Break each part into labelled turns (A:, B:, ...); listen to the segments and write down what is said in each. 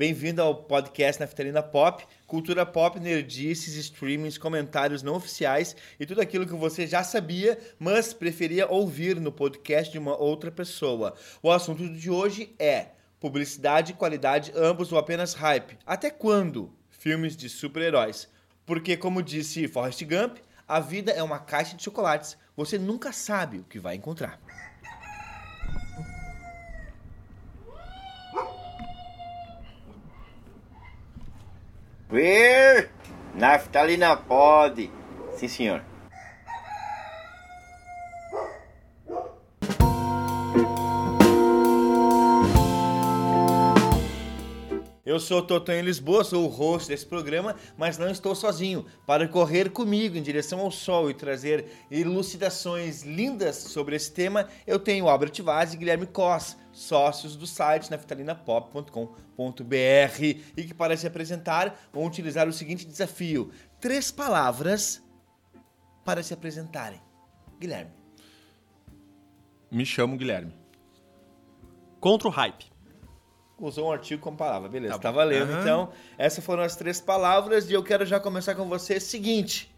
A: Bem-vindo ao podcast Naftalina Pop, cultura pop, nerdices, streamings, comentários não oficiais e tudo aquilo que você já sabia, mas preferia ouvir no podcast de uma outra pessoa. O assunto de hoje é publicidade e qualidade, ambos ou apenas hype. Até quando? Filmes de super-heróis. Porque, como disse Forrest Gump, a vida é uma caixa de chocolates. Você nunca sabe o que vai encontrar.
B: Naftalina pode. Sim, senhor.
A: Eu sou Totonho Lisboa, sou o host desse programa, mas não estou sozinho. Para correr comigo em direção ao sol e trazer elucidações lindas sobre esse tema, eu tenho Albert Vaz e Guilherme Cos, sócios do site naftalinapop.com.br e que para se apresentar vão utilizar o seguinte desafio: três palavras para se apresentarem. Guilherme.
C: Me chamo Guilherme.
D: Contra o hype
A: usou um artigo com palavra. Beleza, tá, tá valendo. Uhum. Então, essas foram as três palavras e eu quero já começar com você. Seguinte.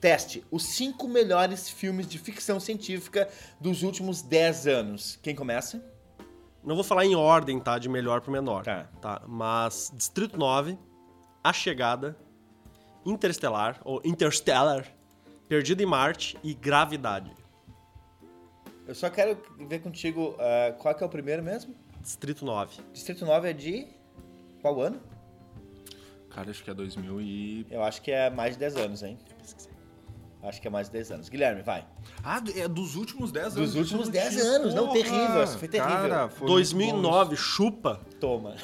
A: Teste. Os cinco melhores filmes de ficção científica dos últimos 10 anos. Quem começa?
D: Não vou falar em ordem, tá? De melhor para menor.
A: Tá.
D: tá. Mas Distrito 9, A Chegada, Interstellar, ou Interstellar, Perdido em Marte e Gravidade.
A: Eu só quero ver contigo uh, qual que é o primeiro mesmo?
D: Distrito 9.
A: Distrito 9 é de qual ano?
C: Cara, acho que é 2000 e...
A: Eu acho que é mais de 10 anos, hein? Acho que é mais de 10 anos. Guilherme, vai.
C: Ah, é dos últimos 10
A: anos. Dos últimos 10 anos. Não, terrível. Isso foi terrível. Cara,
D: foi 2009, chupa.
A: Toma.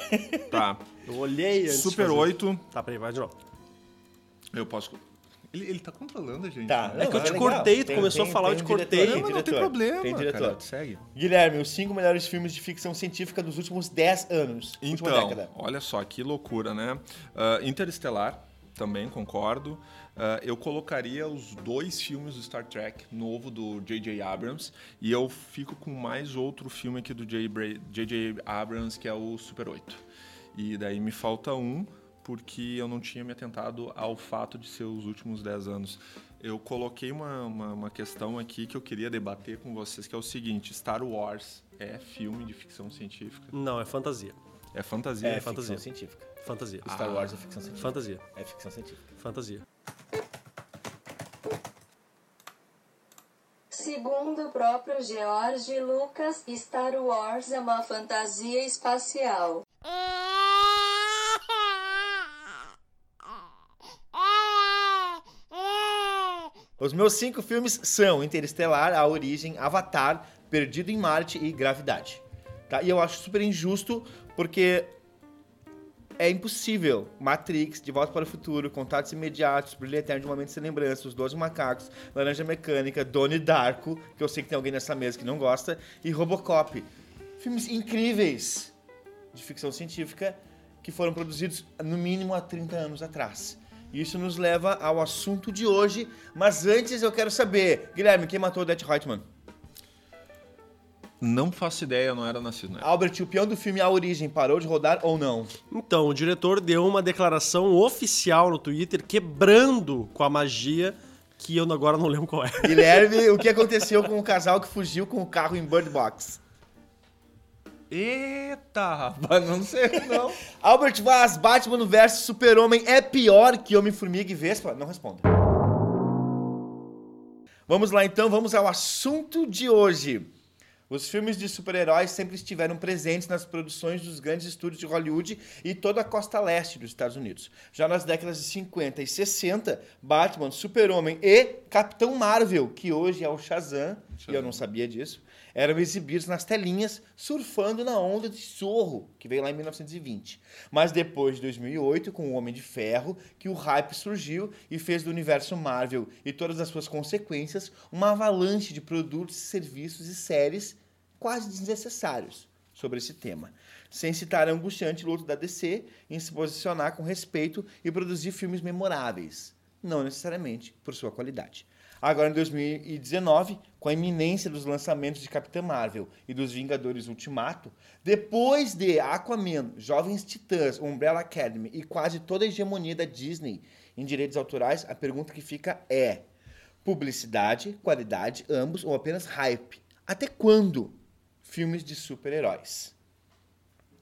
C: Tá.
D: Eu olhei antes
C: Super 8.
D: Tá, peraí, vai de novo.
C: Eu posso... Ele, ele tá controlando a gente.
A: Tá.
D: Né? É que eu te cortei, tu começou tem, a falar, eu te cortei.
C: Diretor, não, não tem problema.
A: Tem diretor.
C: Cara, segue.
A: Guilherme, os cinco melhores filmes de ficção científica dos últimos 10 anos.
C: Então, olha só, que loucura, né? Uh, Interestelar, também concordo. Uh, eu colocaria os dois filmes do Star Trek novo do J.J. Abrams e eu fico com mais outro filme aqui do J.J. Abrams que é o Super 8. E daí me falta um, porque eu não tinha me atentado ao fato de ser os últimos 10 anos. Eu coloquei uma, uma, uma, questão aqui que eu queria debater com vocês, que é o seguinte: Star Wars é filme de ficção científica?
D: Não, é fantasia.
C: É fantasia?
A: É,
C: é
A: fantasia. ficção científica.
D: Fantasia.
A: Star ah. Wars é ficção científica.
D: Fantasia.
A: É ficção científica.
D: Fantasia.
E: Segundo o próprio George Lucas, Star Wars é uma fantasia espacial.
A: Os meus cinco filmes são Interestelar, A Origem, Avatar, Perdido em Marte e Gravidade. Tá? E eu acho super injusto porque é impossível. Matrix, De Volta para o Futuro, Contatos Imediatos, Brilho Eterno de uma Mente Sem Lembrança, Os Doze Macacos, Laranja Mecânica, Donnie Darko, que eu sei que tem alguém nessa mesa que não gosta, e Robocop. Filmes incríveis de ficção científica que foram produzidos no mínimo há 30 anos atrás. Isso nos leva ao assunto de hoje, mas antes eu quero saber, Guilherme, quem matou o Det Reutemann?
C: Não faço ideia, não era nascido, né?
A: Albert, o peão do filme A Origem parou de rodar ou não?
D: Então, o diretor deu uma declaração oficial no Twitter quebrando com a magia que eu agora não lembro qual é.
A: Guilherme, o que aconteceu com o casal que fugiu com o carro em Bird Box?
C: Eita, rapaz, não sei não.
A: Albert Vaz, Batman vs Super-Homem é pior que Homem-Formiga e Vespa? Não responda. Vamos lá então, vamos ao assunto de hoje. Os filmes de super-heróis sempre estiveram presentes nas produções dos grandes estúdios de Hollywood e toda a costa leste dos Estados Unidos. Já nas décadas de 50 e 60, Batman, Super-Homem e Capitão Marvel, que hoje é o Shazam, Shazam. e eu não sabia disso, eram exibidos nas telinhas, surfando na onda de Zorro, que veio lá em 1920. Mas depois de 2008, com o Homem de Ferro, que o hype surgiu e fez do universo Marvel e todas as suas consequências uma avalanche de produtos, serviços e séries quase desnecessários sobre esse tema, sem citar a angustiante luta da DC em se posicionar com respeito e produzir filmes memoráveis, não necessariamente por sua qualidade. Agora em 2019, com a iminência dos lançamentos de Capitã Marvel e dos Vingadores Ultimato, depois de Aquaman, Jovens Titãs, Umbrella Academy e quase toda a hegemonia da Disney em direitos autorais, a pergunta que fica é: publicidade, qualidade, ambos ou apenas hype? Até quando filmes de super-heróis?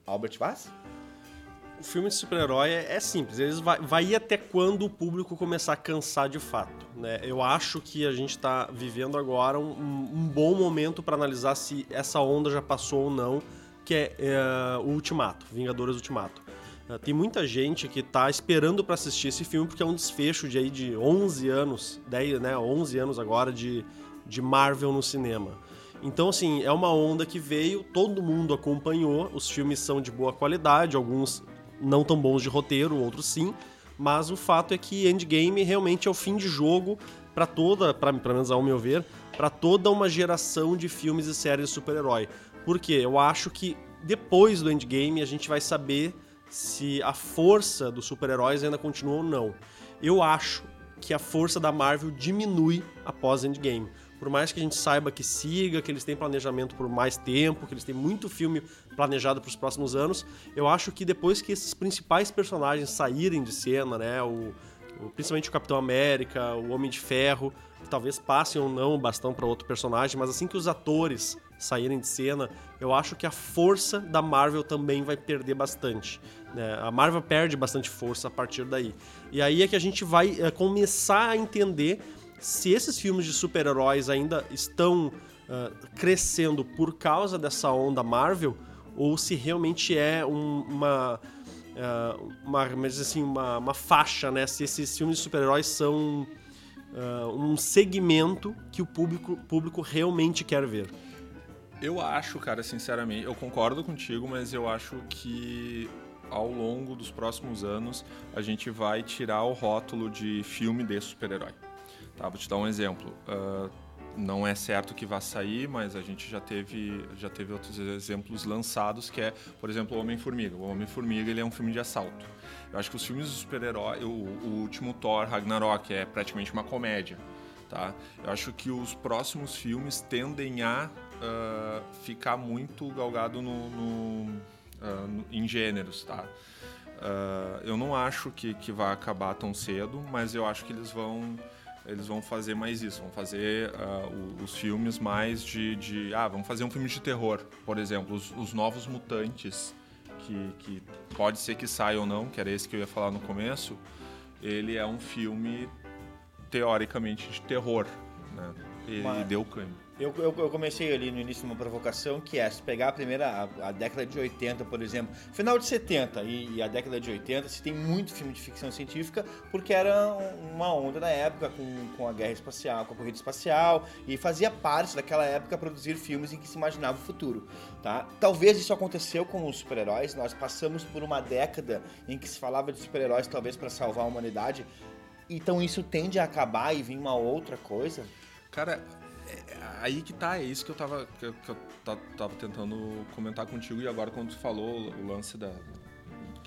A: Albert Vaz?
D: O filme de super-herói é, é simples, eles vai, vai ir até quando o público começar a cansar de fato. Né? Eu acho que a gente está vivendo agora um, um bom momento para analisar se essa onda já passou ou não, que é, é o Ultimato, Vingadores Ultimato. Uh, tem muita gente que está esperando para assistir esse filme porque é um desfecho de, aí, de 11 anos, 10, né, 11 anos agora de, de Marvel no cinema. Então, assim, é uma onda que veio, todo mundo acompanhou, os filmes são de boa qualidade, alguns não tão bons de roteiro, outros sim, mas o fato é que Endgame realmente é o fim de jogo para toda, para pelo menos ao meu ver, para toda uma geração de filmes e séries de super-herói. Porque eu acho que depois do Endgame a gente vai saber se a força dos super-heróis ainda continua ou não. Eu acho que a força da Marvel diminui após Endgame. Por mais que a gente saiba que siga, que eles têm planejamento por mais tempo, que eles têm muito filme planejado para os próximos anos, eu acho que depois que esses principais personagens saírem de cena, né, o, o principalmente o Capitão América, o Homem de Ferro, que talvez passem ou não o bastão para outro personagem, mas assim que os atores saírem de cena, eu acho que a força da Marvel também vai perder bastante. Né? A Marvel perde bastante força a partir daí. E aí é que a gente vai é, começar a entender se esses filmes de super-heróis ainda estão uh, crescendo por causa dessa onda Marvel ou se realmente é um, uma, uh, uma, mas assim, uma, uma, faixa, né? Se esses filmes de super-heróis são uh, um segmento que o público, público realmente quer ver.
C: Eu acho, cara, sinceramente, eu concordo contigo, mas eu acho que ao longo dos próximos anos a gente vai tirar o rótulo de filme de super-herói. Tá, vou te dar um exemplo. Uh, não é certo que vá sair, mas a gente já teve, já teve outros exemplos lançados, que é, por exemplo, o Homem-Formiga. O Homem-Formiga ele é um filme de assalto. Eu acho que os filmes de super-herói, o, o, último Thor, Ragnarok, é praticamente uma comédia. Tá? Eu acho que os próximos filmes tendem a uh, ficar muito galgado no, no, uh, no, em gêneros. Tá? eu não acho que, que vai acabar tão cedo, mas eu acho que eles vão eles vão fazer mais isso, vão fazer uh, os filmes mais de, de, Ah, vamos fazer um filme de terror, por exemplo, os, os Novos Mutantes, que, que pode ser que saia ou não, que era esse que eu ia falar no começo. Ele é um filme teoricamente de terror, né? Ele Mas... deu câmbio.
A: Eu, eu, eu, comecei ali no início uma provocação que é se pegar a primeira, a, a, década de 80, por exemplo, final de 70 e, e, a década de 80, se tem muito filme de ficção científica, porque era uma onda na época com, com a guerra espacial, com a corrida espacial, e fazia parte daquela época produzir filmes em que se imaginava o futuro. Tá? Talvez isso aconteceu com os super-heróis, nós passamos por uma década em que se falava de super-heróis talvez para salvar a humanidade, então isso tende a acabar e vir uma outra coisa?
C: Cara, aí que tá, é isso que eu tava, que eu, que eu tava tentando comentar contigo e agora quando tu falou o lance da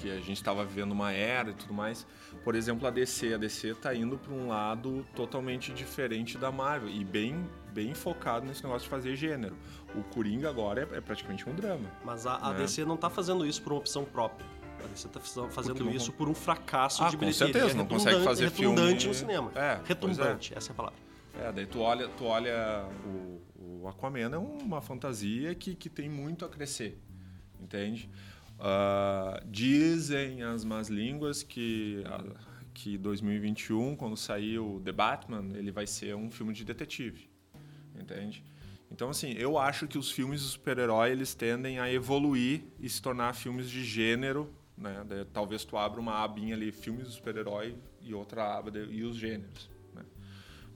C: que a gente estava vivendo uma era e tudo mais. Por exemplo, a DC, a DC tá indo para um lado totalmente diferente da Marvel e bem bem focado nesse negócio de fazer gênero. O Coringa agora é, é praticamente um drama.
D: Mas a, a né? DC não tá fazendo isso por uma opção própria. A DC tá fazendo não... isso por um fracasso
C: ah,
D: de
C: bilheteria. Com certeza, não consegue fazer
D: retumbante
C: filme...
D: no cinema.
C: É,
D: retumbante, é. essa é a palavra.
C: É, daí tu olha, tu olha o, o Aquaman é uma fantasia que, que tem muito a crescer, entende? Uh, dizem as más línguas que que 2021, quando sair o The Batman, ele vai ser um filme de detetive, entende? Então, assim, eu acho que os filmes de super-herói eles tendem a evoluir e se tornar filmes de gênero, né? talvez tu abra uma abinha ali, filmes de super-herói, e outra aba de, e os gêneros.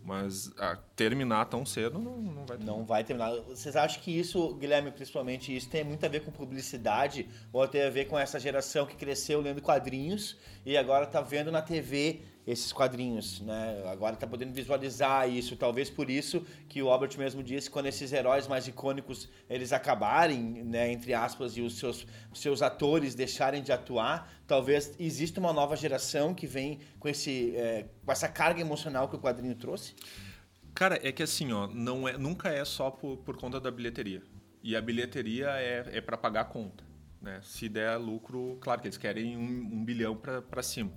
C: Mas a, terminar tão cedo não, não vai
A: terminar. Não vai terminar. Vocês acham que isso, Guilherme, principalmente, isso tem muito a ver com publicidade ou tem a ver com essa geração que cresceu lendo quadrinhos e agora está vendo na TV esses quadrinhos, né? Agora está podendo visualizar isso, talvez por isso que o Albert mesmo disse quando esses heróis mais icônicos eles acabarem, né, entre aspas, e os seus, seus atores deixarem de atuar, talvez exista uma nova geração que vem com esse é, com essa carga emocional que o quadrinho trouxe.
C: Cara, é que assim, ó, não é, nunca é só por, por conta da bilheteria. E a bilheteria é, é para pagar a conta. Né? Se der lucro, claro que eles querem um, um bilhão para cima.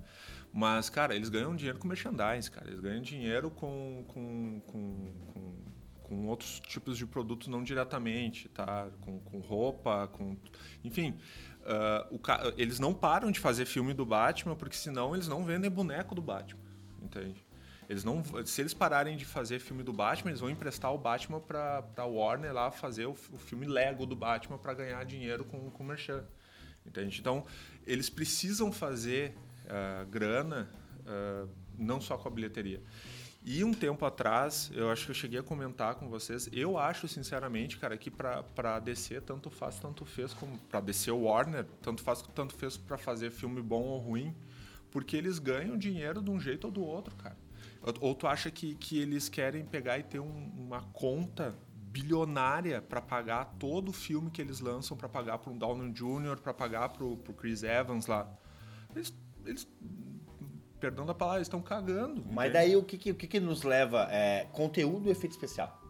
C: Mas, cara, eles ganham dinheiro com merchandise, cara. Eles ganham dinheiro com, com, com, com, com outros tipos de produtos não diretamente, tá? Com, com roupa, com... Enfim, uh, o, eles não param de fazer filme do Batman porque senão eles não vendem boneco do Batman, entende? Eles não, se eles pararem de fazer filme do Batman, eles vão emprestar o Batman para a Warner lá fazer o, o, filme Lego do Batman para ganhar dinheiro com, com o merchan. Entende? Então, eles precisam fazer uh, grana uh, não só com a bilheteria. E um tempo atrás, eu acho que eu cheguei a comentar com vocês, eu acho sinceramente, cara, que para DC tanto faz, tanto fez como para DC Warner, tanto faz, tanto fez para fazer filme bom ou ruim, porque eles ganham dinheiro de um jeito ou do outro, cara. Ou tu acha que, que eles querem pegar e ter um, uma conta bilionária para pagar todo o filme que eles lançam, para pagar para um Downey Jr., para pagar para o Chris Evans lá? Eles, eles perdão da palavra, estão cagando.
A: Mas entende? daí o que, que, o que, que nos leva? É, conteúdo e efeito especial.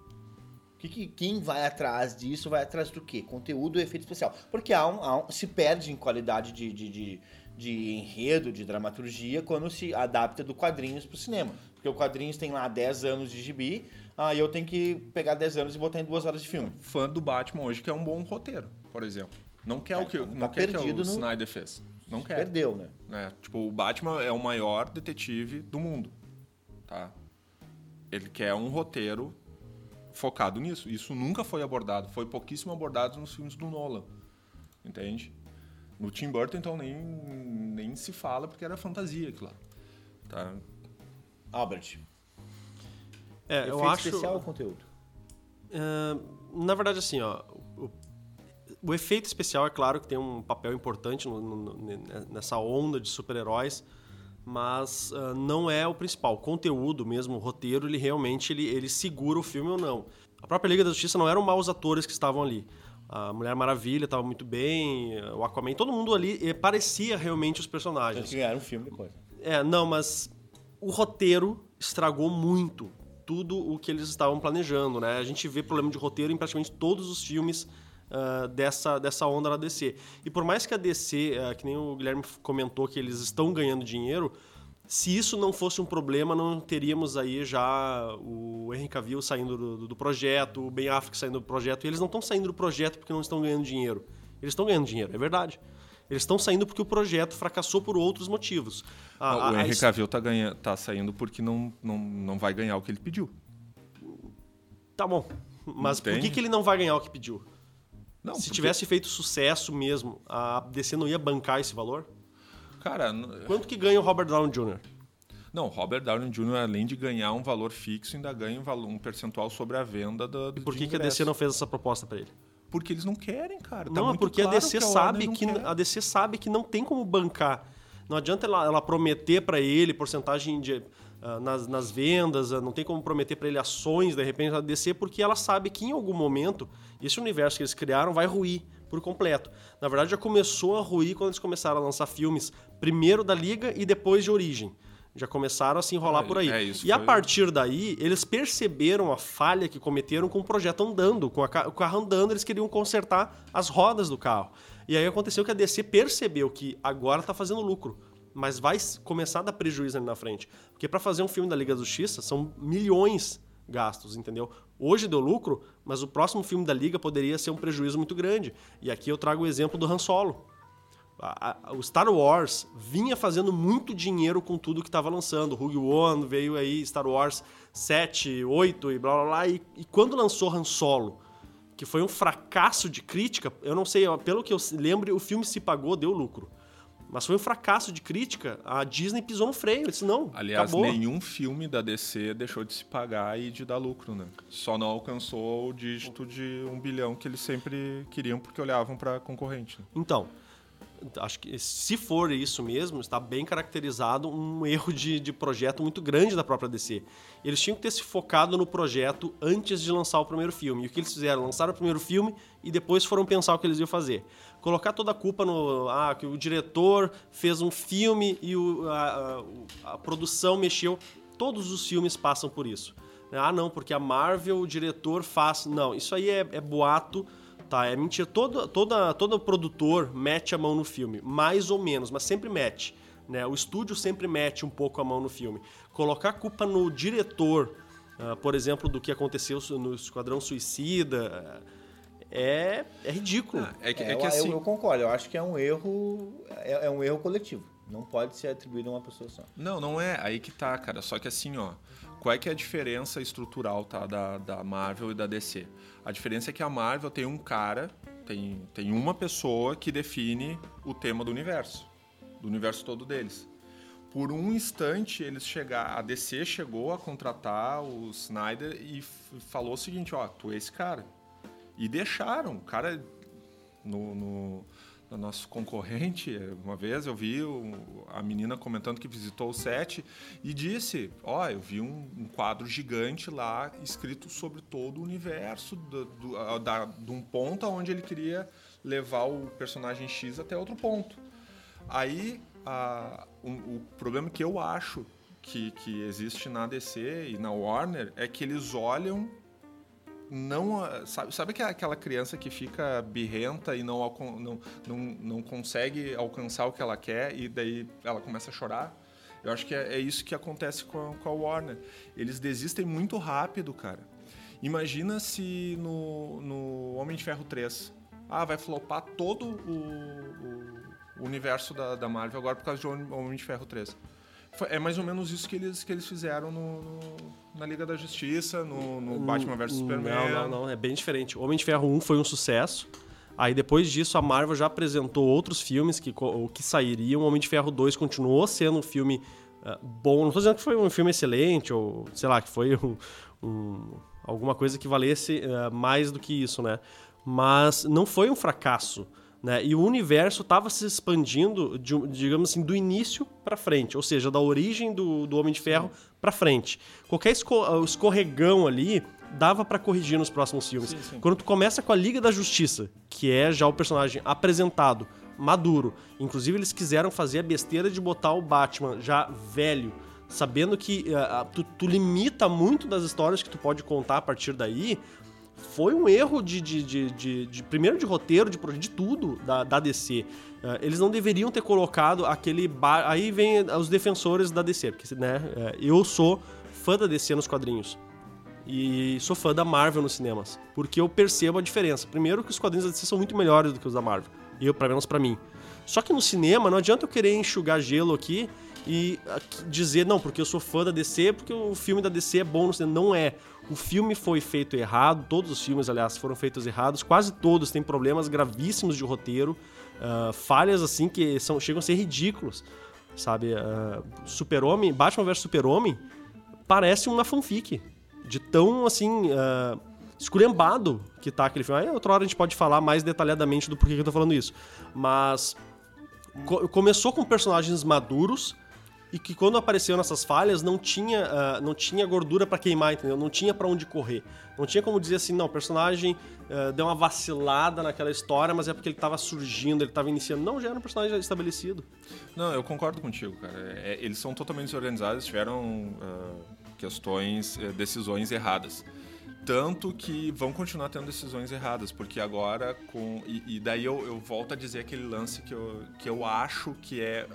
A: Que, que, quem vai atrás disso vai atrás do quê? Conteúdo e efeito especial. Porque há um, há um, se perde em qualidade de, de, de, de enredo, de dramaturgia, quando se adapta do quadrinhos para o cinema. Porque o quadrinhos tem lá 10 anos de gibi, aí eu tenho que pegar 10 anos e botar em duas horas de filme.
C: Fã do Batman hoje que é um bom roteiro, por exemplo. Não quer é, o que, tá não quer que o no... Snyder fez. Não quer.
A: Perdeu, né?
C: É, tipo, o Batman é o maior detetive do mundo, tá? Ele quer um roteiro focado nisso. Isso nunca foi abordado. Foi pouquíssimo abordado nos filmes do Nolan. Entende? No Tim Burton, então, nem, nem se fala porque era fantasia aquilo lá. Tá?
A: Albert.
D: É, eu acho.
A: especial ou conteúdo?
D: Uh, na verdade, assim, ó, o, efeito especial é claro que tem um papel importante no, no, nessa onda de super-heróis, mas uh, não é o principal. O conteúdo mesmo, o roteiro, ele realmente ele, ele segura o filme ou não. A própria Liga da Justiça não eram maus atores que estavam ali. A Mulher Maravilha estava muito bem, o Aquaman, todo mundo ali parecia realmente os personagens.
A: Eles um filme depois.
D: É, não, mas o roteiro estragou muito tudo o que eles estavam planejando, né? A gente vê problema de roteiro em praticamente todos os filmes uh, dessa, dessa onda na DC. E por mais que a DC, uh, ah, que nem o Guilherme comentou, que eles estão ganhando dinheiro, se isso não fosse um problema, não teríamos aí já o Henry Cavill saindo do, do projeto, o Ben Affleck saindo do projeto. E eles não estão saindo do projeto porque não estão ganhando dinheiro. Eles estão ganhando dinheiro, é verdade. Eles estão saindo porque o projeto fracassou por outros motivos.
C: A, o Henry Cavill está tá saindo porque não, não, não vai ganhar o que ele pediu.
D: Tá bom. Mas por que, que ele não vai ganhar o que pediu? Não, Se porque... tivesse feito sucesso mesmo, a DC não ia bancar esse valor?
C: Cara...
D: Quanto que ganha o Robert Downey Jr.?
C: Não, Robert Downey Jr., além de ganhar um valor fixo, ainda ganha um, valor, um percentual sobre a venda do,
D: E por que, que a DC não fez essa proposta para ele?
C: Porque eles não querem, cara. Tá
D: não, é porque claro a DC que a sabe que a DC sabe que não tem como bancar. Não adianta ela, ela prometer para ele porcentagem de, uh, nas, nas, vendas, uh, não tem como prometer para ele ações de repente da DC, porque ela sabe que em algum momento esse universo que eles criaram vai ruir por completo. Na verdade, já começou a ruir quando eles começaram a lançar filmes primeiro da Liga e depois de Origem. Já começaram a se enrolar por aí.
C: É,
D: e
C: foi...
D: a partir daí, eles perceberam a falha que cometeram com o projeto andando. Com o carro andando, eles queriam consertar as rodas do carro. E aí aconteceu que a DC percebeu que agora está fazendo lucro. Mas vai começar a dar prejuízo ali na frente. Porque para fazer um filme da Liga da Justiça, são milhões gastos, entendeu? Hoje deu lucro, mas o próximo filme da Liga poderia ser um prejuízo muito grande. E aqui eu trago o exemplo do Han Solo o Star Wars vinha fazendo muito dinheiro com tudo que estava lançando. Rogue One veio aí, Star Wars 7, 8 e blá blá blá. E, e, quando lançou Han Solo, que foi um fracasso de crítica, eu não sei, pelo que eu lembro, o filme se pagou, deu lucro. Mas foi um fracasso de crítica, a Disney pisou no freio, eu disse, não,
C: Aliás,
D: acabou.
C: nenhum filme da DC deixou de se pagar e de dar lucro, né? Só não alcançou o dígito de um bilhão que eles sempre queriam porque olhavam para concorrente. Né?
D: Então, acho que se for isso mesmo, está bem caracterizado um erro de, de projeto muito grande da própria DC. Eles tinham que ter se focado no projeto antes de lançar o primeiro filme. E o que eles fizeram? Lançaram o primeiro filme e depois foram pensar o que eles iam fazer. Colocar toda a culpa no. Ah, que o diretor fez um filme e o, a, a, a produção mexeu. Todos os filmes passam por isso. Ah, não, porque a Marvel, o diretor faz. Não, isso aí é, é boato, tá? É mentira. Todo, toda, todo produtor mete a mão no filme, mais ou menos, mas sempre mete. Né? O estúdio sempre mete um pouco a mão no filme. Colocar a culpa no diretor, uh, por exemplo, do que aconteceu no Esquadrão Suicida. É, é ridículo.
C: Ah, é que,
A: É,
C: é que
A: eu,
C: assim.
A: eu, eu concordo, eu acho que é um erro. É, é um erro coletivo. Não pode ser atribuído a uma pessoa só.
C: Não, não é. Aí que tá, cara. Só que assim, ó. Qual é que é a diferença estrutural, tá? Da, da Marvel e da DC? A diferença é que a Marvel tem um cara, tem, tem uma pessoa que define o tema do universo. Do universo todo deles. Por um instante, eles chegar, a DC chegou a contratar o Snyder e falou o seguinte, ó, tu é esse cara. E deixaram. O cara no, no, no nosso concorrente, uma vez eu vi o- a menina comentando que visitou o set e disse: Ó, eu vi um, um quadro gigante lá escrito sobre todo o universo, do, do, da- de um ponto aonde ele queria levar o personagem X até outro ponto. Aí, a- um- o problema que eu acho que, que existe na DC e na Warner é que eles olham não sabe, sabe que é aquela criança que fica birrenta e não, não, não, não consegue alcançar o que ela quer e daí ela começa a chorar? Eu acho que é, é isso que acontece com a, com a Warner. Eles desistem muito rápido, cara. Imagina se no, no Homem de Ferro 3, ah, vai flopar todo o, o universo da, da Marvel agora por causa de Homem Homem de Ferro 3. Foi- É mais ou menos isso que eles, que eles fizeram no, no- na Liga da Justiça, no, no Batman vs Superman.
D: Não, não, não, é bem diferente. O Homem de Ferro 1 foi um sucesso. Aí depois disso a Marvel já apresentou outros filmes que, que sairiam. O Homem de Ferro 2 continuou sendo um filme ah, bom. Não tô dizendo que foi um filme excelente ou, sei lá, que foi um, um- alguma coisa que valesse ah, mais do que isso, né? Mas não foi um fracasso. Né? E o universo estava se expandindo, de digamos assim, do início para frente, ou seja, da origem do, do Homem de Ferro para frente. Qualquer esco- escorregão ali dava para corrigir nos próximos filmes. Quando tu começa com a Liga da Justiça, que é já o personagem apresentado, maduro, inclusive eles quiseram fazer a besteira de botar o Batman já velho, sabendo que ah, ah, tu, tu limita muito das histórias que tu pode contar a partir daí, foi um erro de, de, de, de- de- primeiro de roteiro, de, de tudo da, da DC. Eh, eles não deveriam ter colocado aquele bar. Aí vem os defensores da DC, porque né, eh, eu sou fã da DC nos quadrinhos. E sou fã da Marvel nos cinemas. Porque eu percebo a diferença. Primeiro que os quadrinhos da DC são muito melhores do que os da Marvel. Eu, pelo menos pra mim. Só que no cinema, não adianta eu querer enxugar gelo aqui e aqui dizer, não, porque eu sou fã da DC, porque o filme da DC é bom. Não é. O filme foi feito errado, todos os filmes, aliás, foram feitos errados, quase todos têm problemas gravíssimos de roteiro, ah, falhas assim que são, chegam a ser ridículos, sabe? Ah, Super-Homem, Batman vs Super-Homem parece uma fanfic, de tão assim. ah, esculhambado que tá aquele filme. Aí outra hora a gente pode falar mais detalhadamente do porquê que eu tô falando isso. Mas co- começou com personagens maduros e que quando apareceu nessas falhas não tinha, ah, não tinha gordura pra queimar, entendeu? Não tinha pra onde correr. Não tinha como dizer assim, não, o personagem ah, deu uma vacilada naquela história, mas é porque ele tava surgindo, ele tava iniciando. Não, já era um personagem estabelecido.
C: Não, eu concordo contigo, cara. É, eles são totalmente desorganizados, tiveram ah, questões, eh, decisões erradas. Tanto que vão continuar tendo decisões erradas, porque agora com. E, e daí eu, eu volto a dizer aquele lance que eu, que eu acho que é.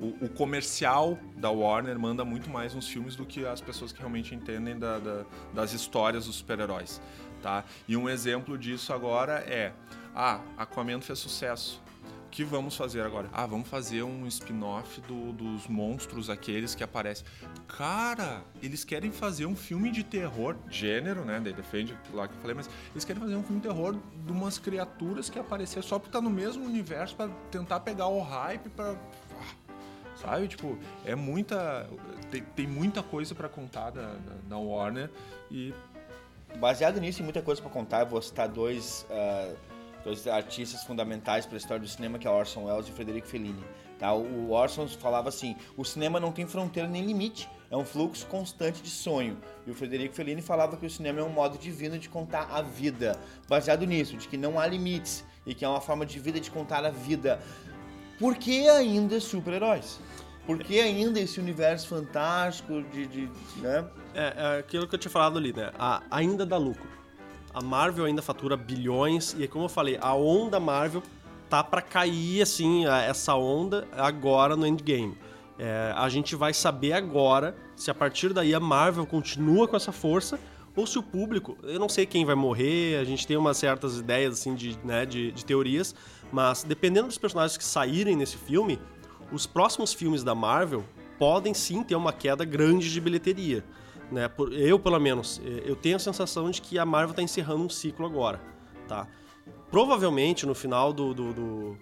C: O, o comercial da Warner manda muito mais nos filmes do que as pessoas que realmente entendem da- da- das histórias dos super-heróis. Tá? E um exemplo disso agora é. Ah, Aquaman fez sucesso. O que vamos fazer agora? Ah, vamos fazer um spin-off do- dos monstros aqueles que aparecem. Cara, eles querem fazer um filme de terror, gênero, né? Daí defende lá que eu falei, mas eles querem fazer um filme de terror de umas criaturas que apareceram só porque tá no mesmo universo pra tentar pegar o hype pra. Sabe? Tipo, é muita. Tem, tem muita coisa pra contar da, da, da Warner e
A: Baseado nisso, tem muita coisa pra contar. Eu vou citar dois, ah, dois artistas fundamentais para a história do cinema, que é Orson Welles e Frederico Fellini. Tá? O Orson falava assim: o cinema não tem fronteira nem limite, é um fluxo constante de sonho. E o Frederico Fellini falava que o cinema é um modo divino de contar a vida. Baseado nisso, de que não há limites e que é uma forma de vida de contar a vida. Por que ainda super-heróis? Por que ainda esse universo fantástico de. de né?
D: É, é aquilo que eu tinha falado ali, né? A, ainda dá lucro. A Marvel ainda fatura bilhões e, como eu falei, a onda Marvel tá para cair, assim, essa onda agora no Endgame. É, a gente vai saber agora se a partir daí a Marvel continua com essa força ou se o público, eu não sei quem vai morrer, a gente tem umas certas ideias assim de, né, de, de teorias, mas dependendo dos personagens que saírem nesse filme, os próximos filmes da Marvel podem sim ter uma queda grande de bilheteria. Né? Eu, pelo menos, eu tenho a sensação de que a Marvel está encerrando um ciclo agora. Tá? Provavelmente no final do, do, do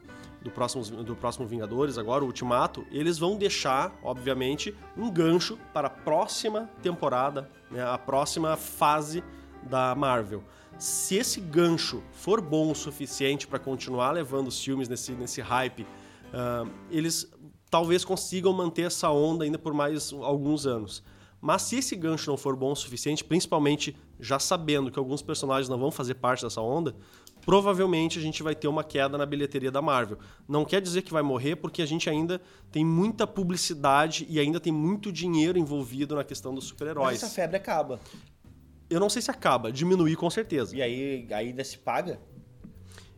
D: do próximo, do próximo Vingadores, agora, o Ultimato, eles vão deixar, obviamente, um gancho para a próxima temporada, né, a próxima fase da Marvel. Se esse gancho for bom o suficiente para continuar levando os filmes nesse, nesse hype, uh, eles talvez consigam manter essa onda ainda por mais alguns anos. Mas se esse gancho não for bom o suficiente, principalmente já sabendo que alguns personagens não vão fazer parte dessa onda, provavelmente a gente vai ter uma queda na bilheteria da Marvel. Não quer dizer que vai morrer, porque a gente ainda tem muita publicidade e ainda tem muito dinheiro envolvido na questão dos super-heróis.
A: Essa febre acaba.
D: Eu não sei se acaba, diminuir com certeza.
A: E aí ainda se paga?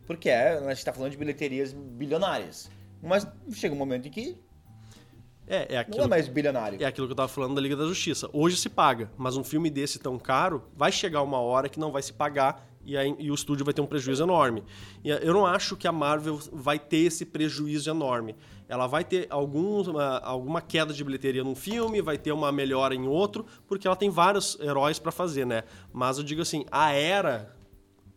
A: Porque é, a gente está falando de bilheterias bilionárias. Mas chega um momento em que
D: é, é aquilo,
A: não é mais bilionário.
D: É aquilo que eu estava falando da Liga da Justiça. Hoje se paga, mas um filme desse tão caro, vai chegar uma hora que não vai se pagar e, aí, e o estúdio vai ter um prejuízo enorme. E eu não acho que a Marvel vai ter esse prejuízo enorme. Ela vai ter algum, uma, alguma queda de bilheteria num filme, vai ter uma melhora em outro, porque ela tem vários heróis para fazer, né? Mas eu digo assim, a era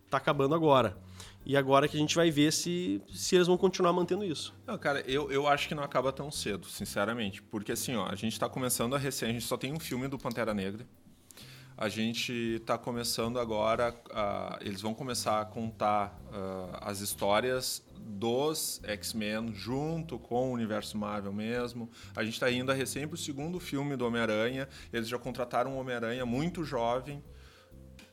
D: tá acabando agora. E agora que a gente vai ver se, se eles vão continuar mantendo isso.
C: Não, cara, eu, eu acho que não acaba tão cedo, sinceramente. Porque assim, ó, a gente está começando a recém, a gente só tem um filme do Pantera Negra. A gente está começando agora, eles vão começar a contar uh, as histórias dos X-Men junto com o universo Marvel mesmo. A gente está indo a recém para o segundo filme do Homem-Aranha. Eles já contrataram um Homem-Aranha muito jovem.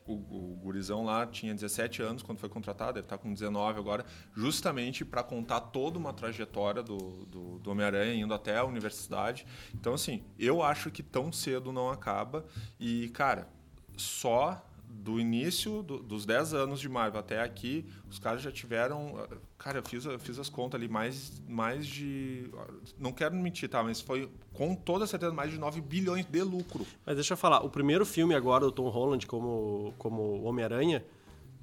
C: O, o gurizão lá tinha 17 anos quando foi contratado, deve estar tá com 19 agora, justamente para contar toda uma trajetória do, do, do Homem-Aranha indo até a universidade. Então, assim, eu acho que tão cedo não acaba. E, cara, só do início do, dos 10 anos de Marvel até aqui, os caras já tiveram. Cara, eu fiz, eu fiz as contas ali, mais, mais de. Não quero mentir, tá? Mas foi com toda certeza mais de 9 bilhões de lucro.
D: Mas deixa eu falar, o primeiro filme agora do Tom Holland como, como Homem-Aranha,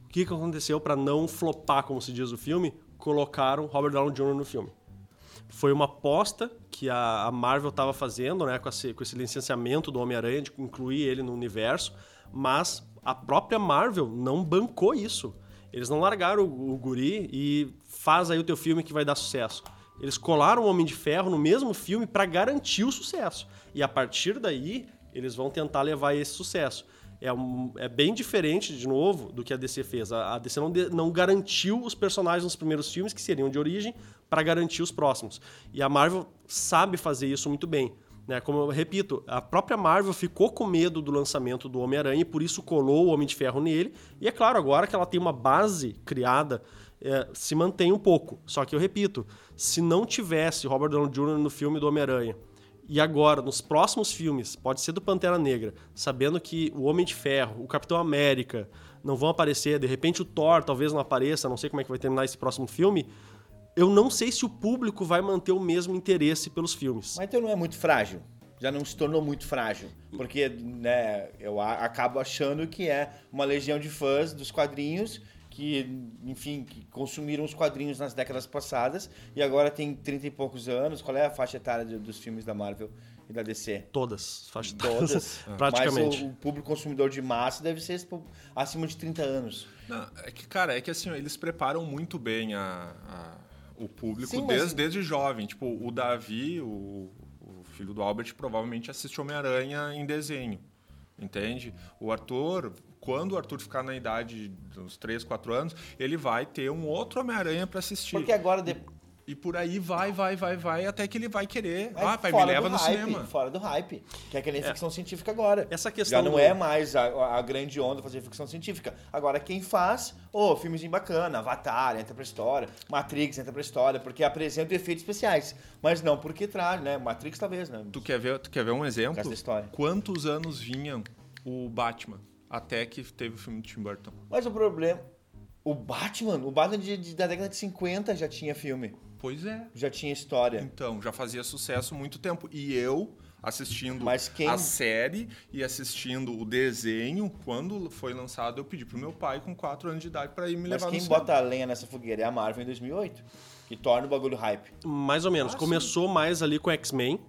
D: o que, que aconteceu para não flopar, como se diz o filme? Colocaram Robert Downey Jr. no filme. Foi uma aposta que a, Marvel estava fazendo, né, com esse, com esse licenciamento do Homem-Aranha, de incluir ele no universo mas a própria Marvel não bancou isso. Eles não largaram o, o guri e faz aí o teu filme que vai dar sucesso. Eles colaram o Homem de Ferro no mesmo filme para garantir o sucesso. E a partir daí, eles vão tentar levar esse sucesso. É, um, é bem diferente, de novo, do que a DC fez. A, a DC não, de, não garantiu os personagens nos primeiros filmes, que seriam de origem, para garantir os próximos. E a Marvel sabe fazer isso muito bem. Né? Como eu repito, a própria Marvel ficou com medo do lançamento do Homem-Aranha e por isso colou o Homem de Ferro nele. E é claro, agora que ela tem uma base criada, é, se mantém um pouco. Só que eu repito, se não tivesse Robert Downey Jr. no filme do Homem-Aranha, e agora, nos próximos filmes, pode ser do Pantera Negra, sabendo que o Homem de Ferro, o Capitão América não vão aparecer, de repente o Thor talvez não apareça, não sei como é que vai terminar esse próximo filme, eu não sei se o público vai manter o mesmo interesse pelos filmes.
A: Mas então não é muito frágil? Já não se tornou muito frágil? Porque né, eu acabo achando que é uma legião de fãs dos quadrinhos que, enfim, que consumiram os quadrinhos nas décadas passadas e agora tem 30 e poucos anos. Qual é a faixa etária dos filmes da Marvel e da DC?
D: Todas, faixa
A: Todas, praticamente. Mas o, o, público consumidor de massa deve ser acima de 30 anos.
C: Não, é que, cara, é que assim, eles preparam muito bem a, a o público Sim, desde, mas... desde jovem. Tipo, o Davi, o, o filho do Albert, provavelmente assistiu Homem-Aranha em desenho. Entende? O Arthur, quando o Arthur ficar na idade dos 3, 4 anos, ele vai ter um outro Homem-Aranha para assistir.
A: Porque agora, de...
C: E por aí vai, vai, vai, vai, até que ele vai querer.
A: Mas
C: ah, pai, me leva no
A: hype,
C: cinema.
A: Fora do hype. Que é que nem ficção científica agora.
D: Essa questão
A: Já não
D: do-
A: é mais a, a grande onda fazer ficção científica. Agora, quem faz, ô, filmezinho bacana, Avatar entra pra história, Matrix entra pra história, porque apresenta efeitos especiais. Mas não porque traz, né? Matrix talvez, né?
C: Tu quer ver, tu quer ver um exemplo?
A: da história.
C: Quantos anos vinham o Batman até que teve o filme do Tim Burton?
A: Mas o problema. O Batman, o Batman de- de- da década de 50 já tinha filme,
C: Pois é.
A: já tinha história.
C: Então, já fazia sucesso há muito tempo. E eu, assistindo
A: Mas quem-
C: a série e assistindo o desenho, quando foi lançado, eu pedi pro meu pai com 4 anos de idade pra ir me
A: Mas
C: levar
A: quem
C: no cinema.
A: bota a lenha nessa fogueira é a Marvel em 2008, que torna o bagulho hype.
D: Mais ou menos.
C: Ah,
D: Começou mais ali com X-Men,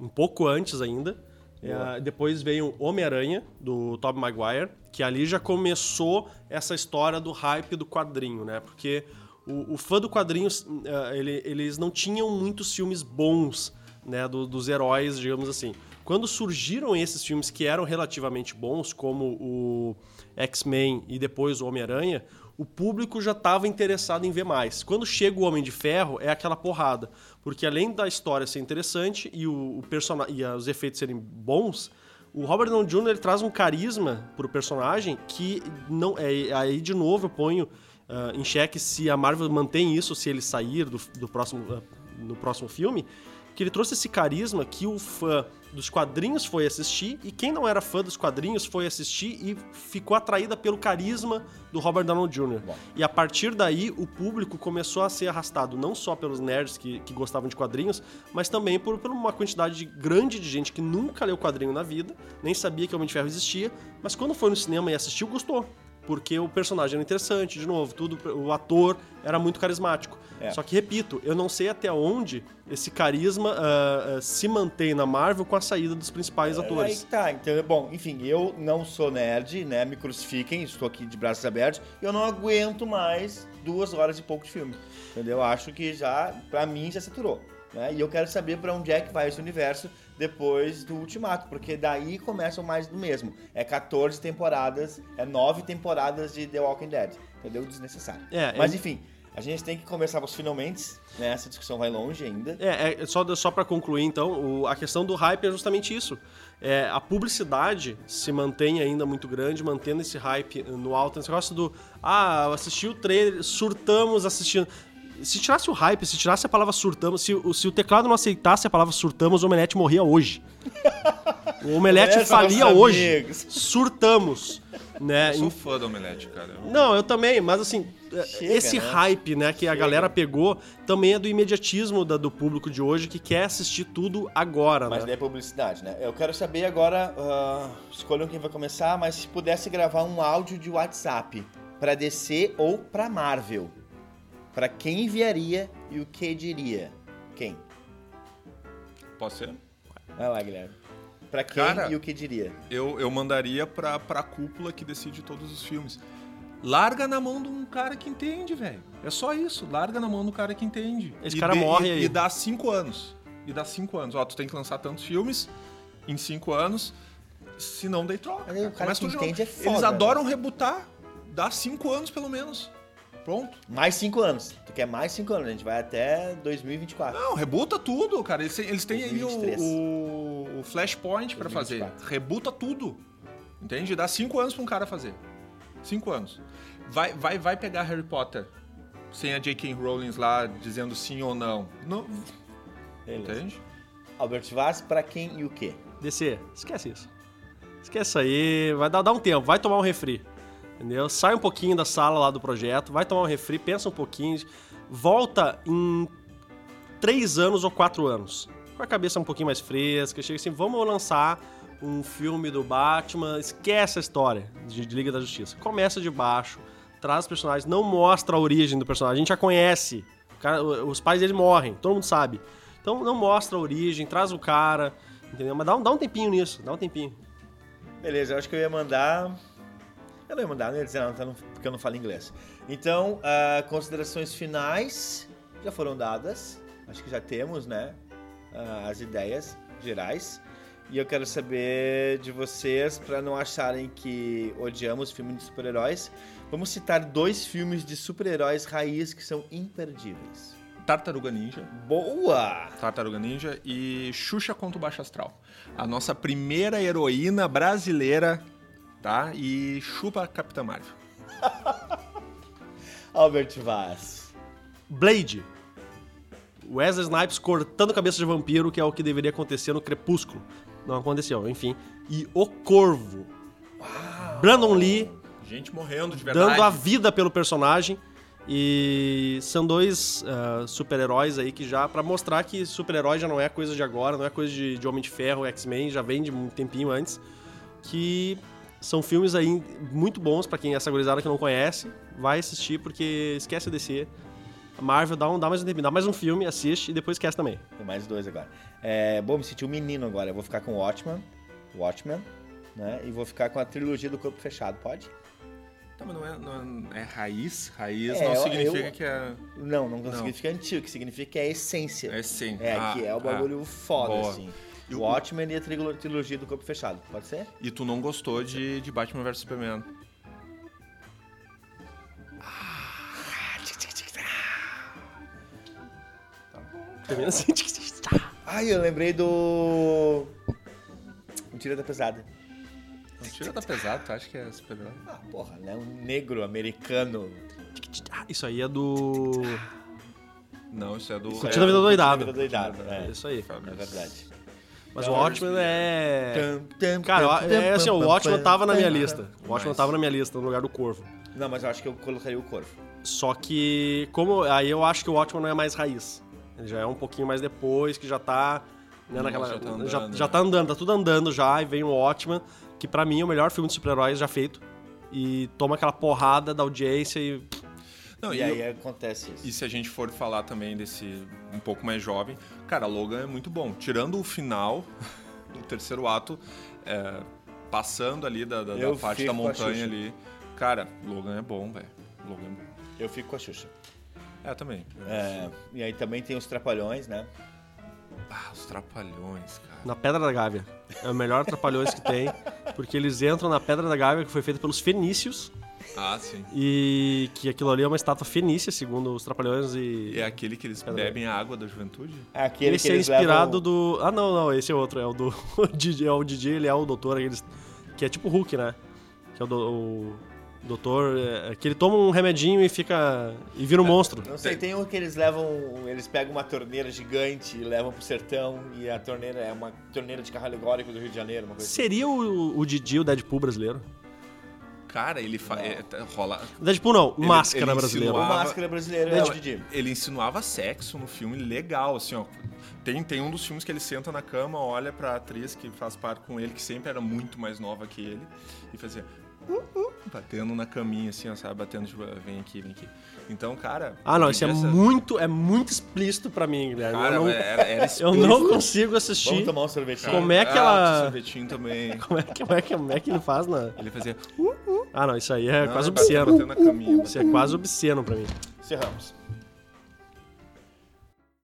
D: um pouco antes ainda. É, depois veio Homem-Aranha, do Tobey Maguire, que ali já começou essa história do hype do quadrinho, né? Porque o, o fã do quadrinho, eh, ele- eles não tinham muitos filmes bons, né? do- dos heróis, digamos assim. Quando surgiram esses filmes que eram relativamente bons, como o X-Men e depois o Homem-Aranha, o público já estava interessado em ver mais. Quando chega o Homem de Ferro, é aquela porrada. Porque além da história ser interessante e, o, o e os efeitos serem bons, o Robert Downey Jr. ele traz um carisma pro personagem que não é aí de novo eu ponho ah, em xeque se a Marvel mantém isso se ele sair do, do próximo ah, no próximo filme, que ele trouxe esse carisma que o fã dos quadrinhos foi assistir e quem não era fã dos quadrinhos foi assistir e ficou atraída pelo carisma do Robert Downey Jr.
A: Bom.
D: E a partir daí o público começou a ser arrastado não só pelos nerds que, que gostavam de quadrinhos, mas também por, por uma quantidade de- grande de gente que nunca leu quadrinho na vida, nem sabia que o Homem de Ferro existia, mas quando foi no cinema e assistiu, gostou. Porque o personagem era interessante, de novo, tudo, o ator era muito carismático.
A: É.
D: Só que, repito, eu não sei até onde esse carisma ah, ah, se mantém na Marvel com a saída dos principais
A: Aí
D: atores.
A: que tá, então, bom, enfim, eu não sou nerd, né? Me crucifiquem, estou aqui de braços abertos. Eu não aguento mais duas horas e pouco de filme. Entendeu? Acho que já, pra mim, já saturou. Né? E eu quero saber pra onde é que vai esse universo depois do Ultimato, porque daí começam mais do mesmo. É 14 temporadas, é 9 temporadas de The Walking Dead. Entendeu? Desnecessário.
D: É,
A: Mas
D: é-
A: enfim, a gente tem que começar os finalmente, né? Essa discussão vai longe ainda.
D: É, é, só, só para concluir, então, o- a questão do hype é justamente isso. É, a publicidade se mantém ainda muito grande, mantendo esse hype no alto. Esse negócio do, ah, eu assisti o trailer, surtamos assistindo. Se tirasse o hype, se tirasse a palavra surtamos, se, o- se o teclado não aceitasse a palavra surtamos, o Omelete morria hoje. O Omelete
A: Omelete,
D: falia hoje.
A: amigos.
D: Surtamos. Né?
C: Eu sou fã do Omelete, cara. Eu-
D: Não, eu também, mas assim,
A: Chega,
D: esse
A: né?
D: hype, né, que a galera pegou, também é do imediatismo da- do público de hoje que quer assistir tudo agora,
A: Mas
D: né?
A: daí é publicidade, né? Eu quero saber agora, ah, escolham quem vai começar, mas se pudesse gravar um áudio de WhatsApp pra DC ou pra Marvel, pra quem enviaria e o que diria? Quem?
C: Posso ser?
A: Vai lá, Guilherme. Pra quem
C: Cara,
A: e o que diria?
C: Eu, eu mandaria pra, pra cúpula que decide todos os filmes. Larga na mão de um cara que entende, velho. É só isso. Larga na mão do cara que entende.
D: Esse
C: E
D: cara
C: dê-
D: morre
C: e,
D: aí.
C: E dá cinco anos. E dá cinco anos. Ó, tu tem que lançar tantos filmes em cinco anos. Se não, daí troca.
A: Mas aí o cara
C: Começa
A: que entende é foda,
C: Eles
A: né?
C: adoram rebutar. Dá cinco anos, pelo menos. Pronto.
A: Mais cinco anos. Tu quer mais cinco anos? A gente vai até 2024.
C: Não, rebuta tudo, cara. Eles, têm- eles têm aí
A: 2023.
C: o, o, o Flashpoint pra fazer.
A: 2024.
C: Rebuta tudo. Entende? Dá cinco anos pra um cara fazer. Cinco anos. Vai, vai, vai pegar Harry Potter sem a J.K. Rowling lá dizendo sim ou não. Não.
A: Beleza.
C: Entende?
A: Albert Vaz, pra quem e o quê?
D: DC, esquece isso. Esquece isso aí, vai dar, dar um tempo, vai tomar um refri. Entendeu? Sai um pouquinho da sala lá do projeto, vai tomar um refri, pensa um pouquinho, volta em três anos ou quatro anos. Com a cabeça um pouquinho mais fresca, chega assim, vamos lançar um filme do Batman, esquece a história de, de Liga da Justiça. Começa de baixo, traz os personagens, não mostra a origem do personagem, a gente já conhece. Cara- os pais dele morrem, todo mundo sabe. Então não mostra a origem, traz o cara, entendeu? Mas dá um, dá um tempinho nisso, dá um tempinho.
A: Beleza, eu acho que eu ia mandar. Eu não ia mandar, não ia dizer nada, porque eu não falo inglês. Então, ah, considerações finais já foram dadas. Acho que já temos, né? ah, as ideias gerais. E eu quero saber de vocês, para não acharem que odiamos filmes de super-heróis, vamos citar dois filmes de super-heróis raiz que são imperdíveis.
C: Tartaruga Ninja.
A: Boa!
C: Tartaruga Ninja e Xuxa contra o Baixo Astral. A nossa primeira heroína brasileira, tá? E chupa a Capitã Marvel.
A: Albert Vaz.
D: Blade. Wesley Snipes cortando cabeça de vampiro, que é o que deveria acontecer no Crepúsculo. Não aconteceu, enfim. E O Corvo. Brandon Lee
C: Gente morrendo de verdade.
D: dando a vida pelo personagem. E são dois ah, super-heróis aí que já, pra mostrar que super-herói já não é coisa de agora, não é coisa de, de Homem de Ferro, X-Men, já vem de um tempinho antes. Que são filmes aí muito bons pra quem é essa gurizada que não conhece. Vai assistir porque esquece DC. A Marvel dá, um, dá mais um tempinho, dá mais um filme, assiste e depois esquece também.
A: Tem mais dois agora. É, bom, me senti um menino agora. Eu vou ficar com o Watchman. Watchmen, né? E vou ficar com a trilogia do Corpo Fechado, pode?
C: Tá, mas não é, não é, é raiz? Raiz
A: É,
C: não
A: eu-
C: significa
A: eu-
C: que é,
A: Não, não,
C: Não.
A: significa antigo, que significa que é a essência.
C: é sim.
A: É,
C: Ah,
A: que é o
C: ah.
A: bagulho foda,
C: boa.
A: assim.
C: E
A: o Watchmen e a trilo- trilogia do Corpo Fechado, pode ser?
C: E tu não gostou de, de Batman vs Superman.
D: Termina assim.
A: Ai, eu lembrei do. O Tira da Pesada.
C: Não tira da pesado, tu acha que é super-herói?
A: Ah, porra, né? Um negro americano.
D: Ah, Isso aí é do.
C: Não, isso é do...
A: Isso
D: Curtindo a vida doidado.
A: Vida doidado,
D: É
A: é.
D: isso aí.
A: É verdade.
D: Mas o Watchmen é. Cara, eu- é assim, o Watchmen tava na minha lista. O Watchmen tava na minha lista, no lugar do Corvo.
A: Não, mas eu acho que eu colocaria o Corvo.
D: Só que, como. Aí eu acho que o Watchmen não é mais raiz. Ele já é um pouquinho mais depois, que já tá. Né, naquela,
C: já tá andando,
D: já,
C: né?
D: já tá andando, tá tudo andando já, e vem o Watchmen, que pra mim é o melhor filme de super-heróis já feito. E toma aquela porrada da audiência e.
C: Não,
A: e
C: e,
A: aí acontece isso.
C: e se a gente for falar também desse um pouco mais jovem, cara, Logan é muito bom. Tirando o final, o terceiro ato, é, passando ali da, da- da parte da montanha ali, cara, Logan é bom, velho. Logan é bom.
A: Eu fico com a Xuxa.
C: É, também.
A: É, e aí também tem os Trapalhões, né?
C: Ah, os trapalhões, cara.
D: Na Pedra da Gávea. É o melhor Trapalhões que tem, porque eles entram na Pedra da Gávea, que foi feita pelos fenícios,
C: Ah, sim.
D: e que aquilo ali é uma estátua fenícia, segundo os Trapalhões, e.
C: É aquele que eles bebem a água da juventude?
A: É Aquele
D: Esse
A: que
D: é
A: eles
D: inspirado
A: levam...
D: do. Ah, não, não, esse é outro. É o do. O Didi, é o Didi, ele é o doutor, aqueles, que é tipo Hulk, né? Que é o, do, o doutor. é, que ele toma um remedinho e fica. e vira um monstro.
A: Não sei, tem um que eles levam. Eles pegam uma torneira gigante e levam pro sertão. E a torneira é uma torneira de carro alegórico do Rio de Janeiro, uma coisa assim.
D: Seria o, o Didi o Deadpool brasileiro?
C: Cara, ele fa... é, tá- rola.
D: Deadpool não,
C: Ele-
D: Máscara
C: ele
D: brasileiro.
A: O
C: insinuava-
A: máscara brasileiro é Didi.
C: ele insinuava sexo no filme legal, assim, ó. Tem, tem um dos filmes que ele senta na cama, olha pra atriz que faz parte com ele, que sempre era muito mais nova que ele, e fazia. "Uh, uh", batendo na caminha, assim, ó, sabe? Batendo, tipo, vem aqui, vem aqui. Então, cara.
D: Ah, não, isso é muito, é muito explícito pra mim, Guilherme.
C: Cara,
D: eu não,
C: era, era
D: eu não consigo
A: Vamos
D: assistir.
A: tomar um sorvetinho.
D: Como é que
C: Ah,
D: ela-
C: sorvetinho também.
D: Como é, que, como, é que, como é que ele faz na.
C: Ele fazia.
D: Ah, não, isso aí é
C: Não,
D: quase obsceno. Isso é quase obsceno pra mim.
A: Encerramos.